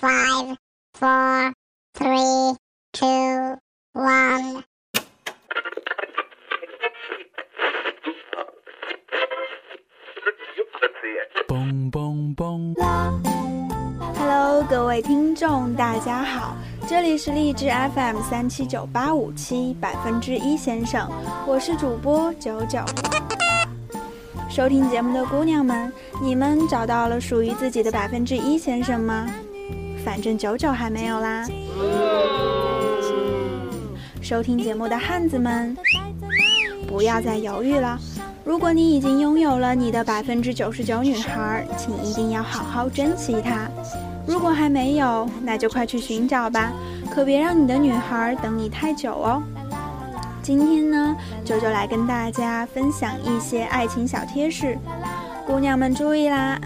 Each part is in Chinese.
Five, four, three, two, one. 嘣嘣嘣！Hello，各位听众，大家好，这里是荔枝 FM 三七九八五七百分之一先生，我是主播九九。收听节目的姑娘们，你们找到了属于自己的百分之一先生吗？反正九九还没有啦。收听节目的汉子们，不要再犹豫了。如果你已经拥有了你的百分之九十九女孩，请一定要好好珍惜她。如果还没有，那就快去寻找吧，可别让你的女孩等你太久哦。今天呢，九九来跟大家分享一些爱情小贴士，姑娘们注意啦！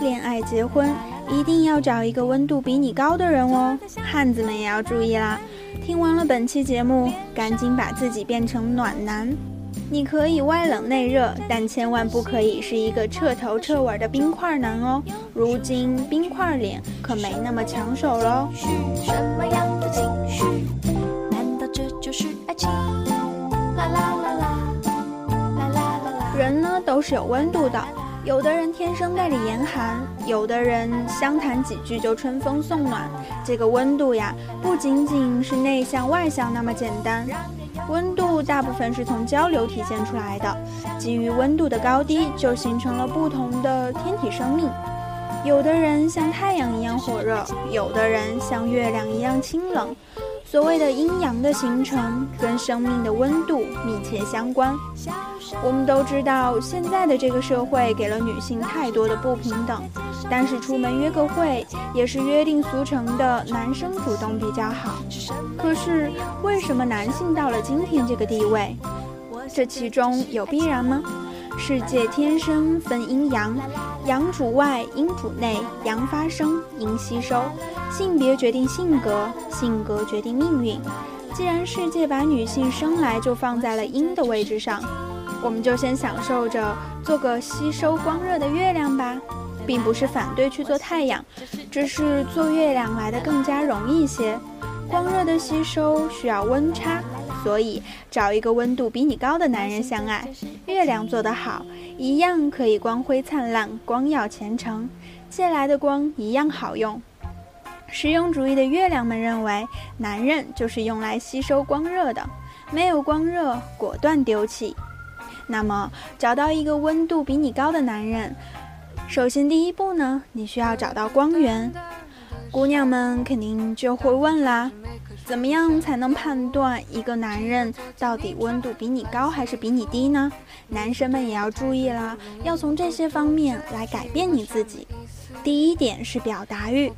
恋爱结婚一定要找一个温度比你高的人哦，汉子们也要注意啦！听完了本期节目，赶紧把自己变成暖男。你可以外冷内热，但千万不可以是一个彻头彻尾的冰块男哦。如今冰块脸可没那么抢手喽。什么样的情绪？难道这就是爱情？啦啦啦啦，啦啦啦啦。人呢都是有温度的，有的人天生带着严寒，有的人相谈几句就春风送暖。这个温度呀，不仅仅是内向外向那么简单。温度大部分是从交流体现出来的，基于温度的高低，就形成了不同的天体生命。有的人像太阳一样火热，有的人像月亮一样清冷。所谓的阴阳的形成，跟生命的温度密切相关。我们都知道，现在的这个社会给了女性太多的不平等，但是出门约个会也是约定俗成的，男生主动比较好。可是为什么男性到了今天这个地位？这其中有必然吗？世界天生分阴阳，阳主外，阴主内，阳发生，阴吸收。性别决定性格，性格决定命运。既然世界把女性生来就放在了阴的位置上，我们就先享受着做个吸收光热的月亮吧，并不是反对去做太阳，只是做月亮来的更加容易些。光热的吸收需要温差，所以找一个温度比你高的男人相爱。月亮做得好，一样可以光辉灿烂，光耀前程，借来的光一样好用。实用主义的月亮们认为，男人就是用来吸收光热的，没有光热，果断丢弃。那么，找到一个温度比你高的男人，首先第一步呢，你需要找到光源。姑娘们肯定就会问啦，怎么样才能判断一个男人到底温度比你高还是比你低呢？男生们也要注意啦，要从这些方面来改变你自己。第一点是表达欲，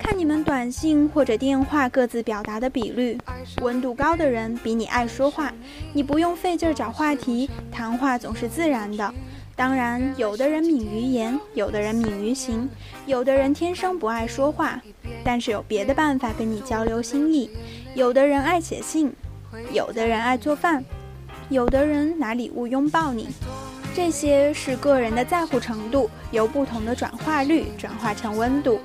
看你们短信或者电话各自表达的比率。温度高的人比你爱说话，你不用费劲儿找话题，谈话总是自然的。当然，有的人敏于言，有的人敏于行，有的人天生不爱说话，但是有别的办法跟你交流心意。有的人爱写信，有的人爱做饭，有的人拿礼物拥抱你。这些是个人的在乎程度，由不同的转化率转化成温度。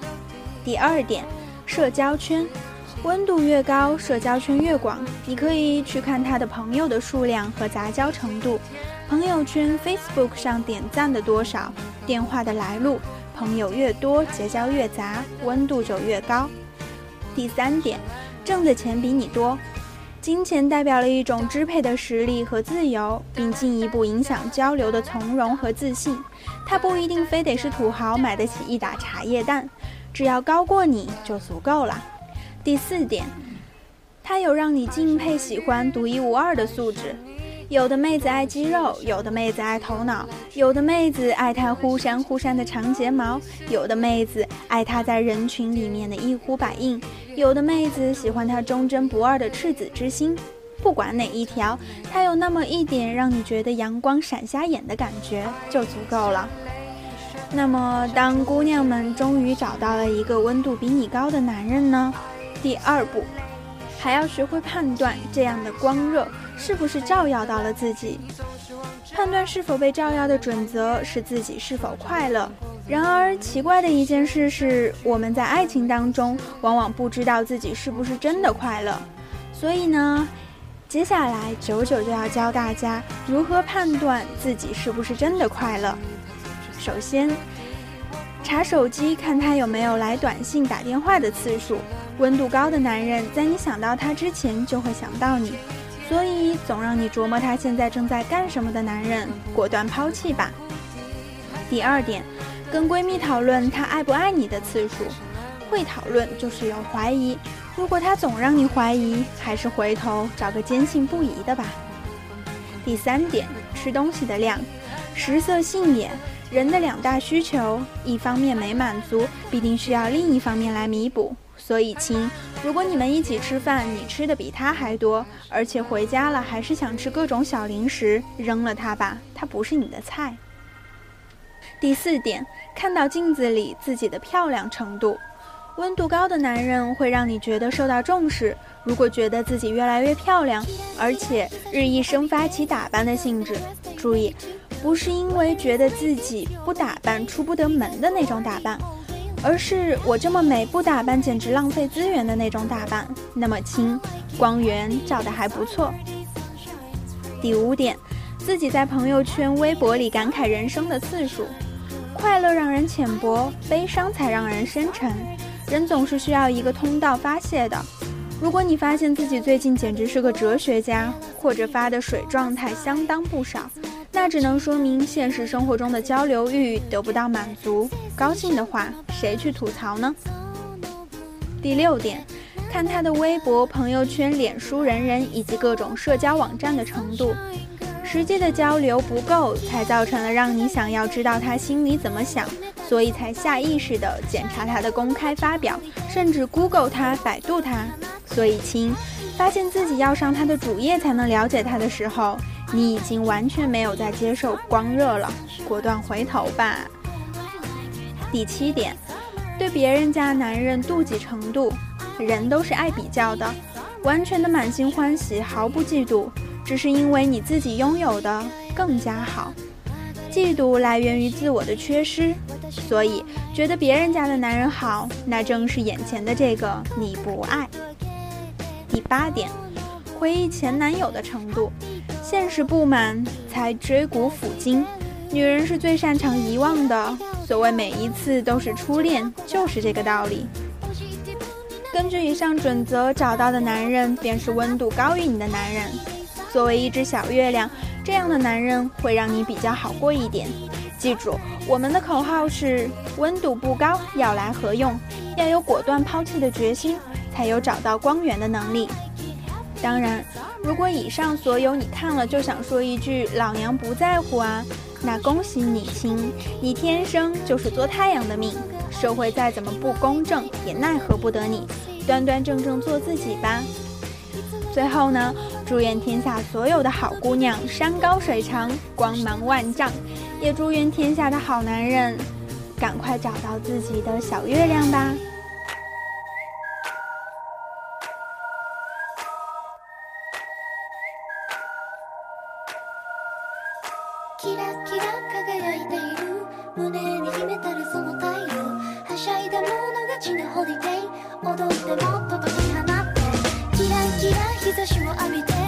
第二点，社交圈，温度越高，社交圈越广。你可以去看他的朋友的数量和杂交程度，朋友圈 Facebook 上点赞的多少，电话的来路，朋友越多，结交越杂，温度就越高。第三点，挣的钱比你多。金钱代表了一种支配的实力和自由，并进一步影响交流的从容和自信。它不一定非得是土豪买得起一打茶叶蛋，只要高过你就足够了。第四点，它有让你敬佩、喜欢、独一无二的素质。有的妹子爱肌肉，有的妹子爱头脑，有的妹子爱她忽闪忽闪的长睫毛，有的妹子爱她在人群里面的一呼百应，有的妹子喜欢她忠贞不二的赤子之心。不管哪一条，她有那么一点让你觉得阳光闪瞎眼的感觉就足够了。那么，当姑娘们终于找到了一个温度比你高的男人呢？第二步，还要学会判断这样的光热。是不是照耀到了自己？判断是否被照耀的准则是自己是否快乐。然而，奇怪的一件事是，我们在爱情当中往往不知道自己是不是真的快乐。所以呢，接下来九九就要教大家如何判断自己是不是真的快乐。首先，查手机看他有没有来短信、打电话的次数。温度高的男人，在你想到他之前就会想到你，所以总让你琢磨他现在正在干什么的男人，果断抛弃吧。第二点。跟闺蜜讨论他爱不爱你的次数，会讨论就是有怀疑。如果他总让你怀疑，还是回头找个坚信不疑的吧。第三点，吃东西的量，食色性也，人的两大需求，一方面没满足，必定需要另一方面来弥补。所以亲，如果你们一起吃饭，你吃的比他还多，而且回家了还是想吃各种小零食，扔了他吧，他不是你的菜。第四点，看到镜子里自己的漂亮程度，温度高的男人会让你觉得受到重视。如果觉得自己越来越漂亮，而且日益生发起打扮的兴致，注意，不是因为觉得自己不打扮出不得门的那种打扮，而是我这么美不打扮简直浪费资源的那种打扮。那么亲，光源照得还不错。第五点，自己在朋友圈、微博里感慨人生的次数。快乐让人浅薄，悲伤才让人深沉。人总是需要一个通道发泄的。如果你发现自己最近简直是个哲学家，或者发的水状态相当不少，那只能说明现实生活中的交流欲得不到满足。高兴的话，谁去吐槽呢？第六点，看他的微博、朋友圈、脸书、人人以及各种社交网站的程度。实际的交流不够，才造成了让你想要知道他心里怎么想，所以才下意识地检查他的公开发表，甚至 Google 他、百度他。所以亲，发现自己要上他的主页才能了解他的时候，你已经完全没有在接受光热了，果断回头吧。第七点，对别人家男人妒忌程度，人都是爱比较的，完全的满心欢喜，毫不嫉妒。只是因为你自己拥有的更加好，嫉妒来源于自我的缺失，所以觉得别人家的男人好，那正是眼前的这个你不爱。第八点，回忆前男友的程度，现实不满才追古抚今，女人是最擅长遗忘的，所谓每一次都是初恋，就是这个道理。根据以上准则找到的男人，便是温度高于你的男人。作为一只小月亮，这样的男人会让你比较好过一点。记住，我们的口号是：温度不高，要来何用？要有果断抛弃的决心，才有找到光源的能力。当然，如果以上所有你看了就想说一句“老娘不在乎啊”，那恭喜你亲，你天生就是做太阳的命。社会再怎么不公正，也奈何不得你，端端正正做自己吧。最后呢，祝愿天下所有的好姑娘山高水长，光芒万丈；也祝愿天下的好男人，赶快找到自己的小月亮吧。ホリデー踊ってもっと解き放って。キラキラ日差しを浴びて。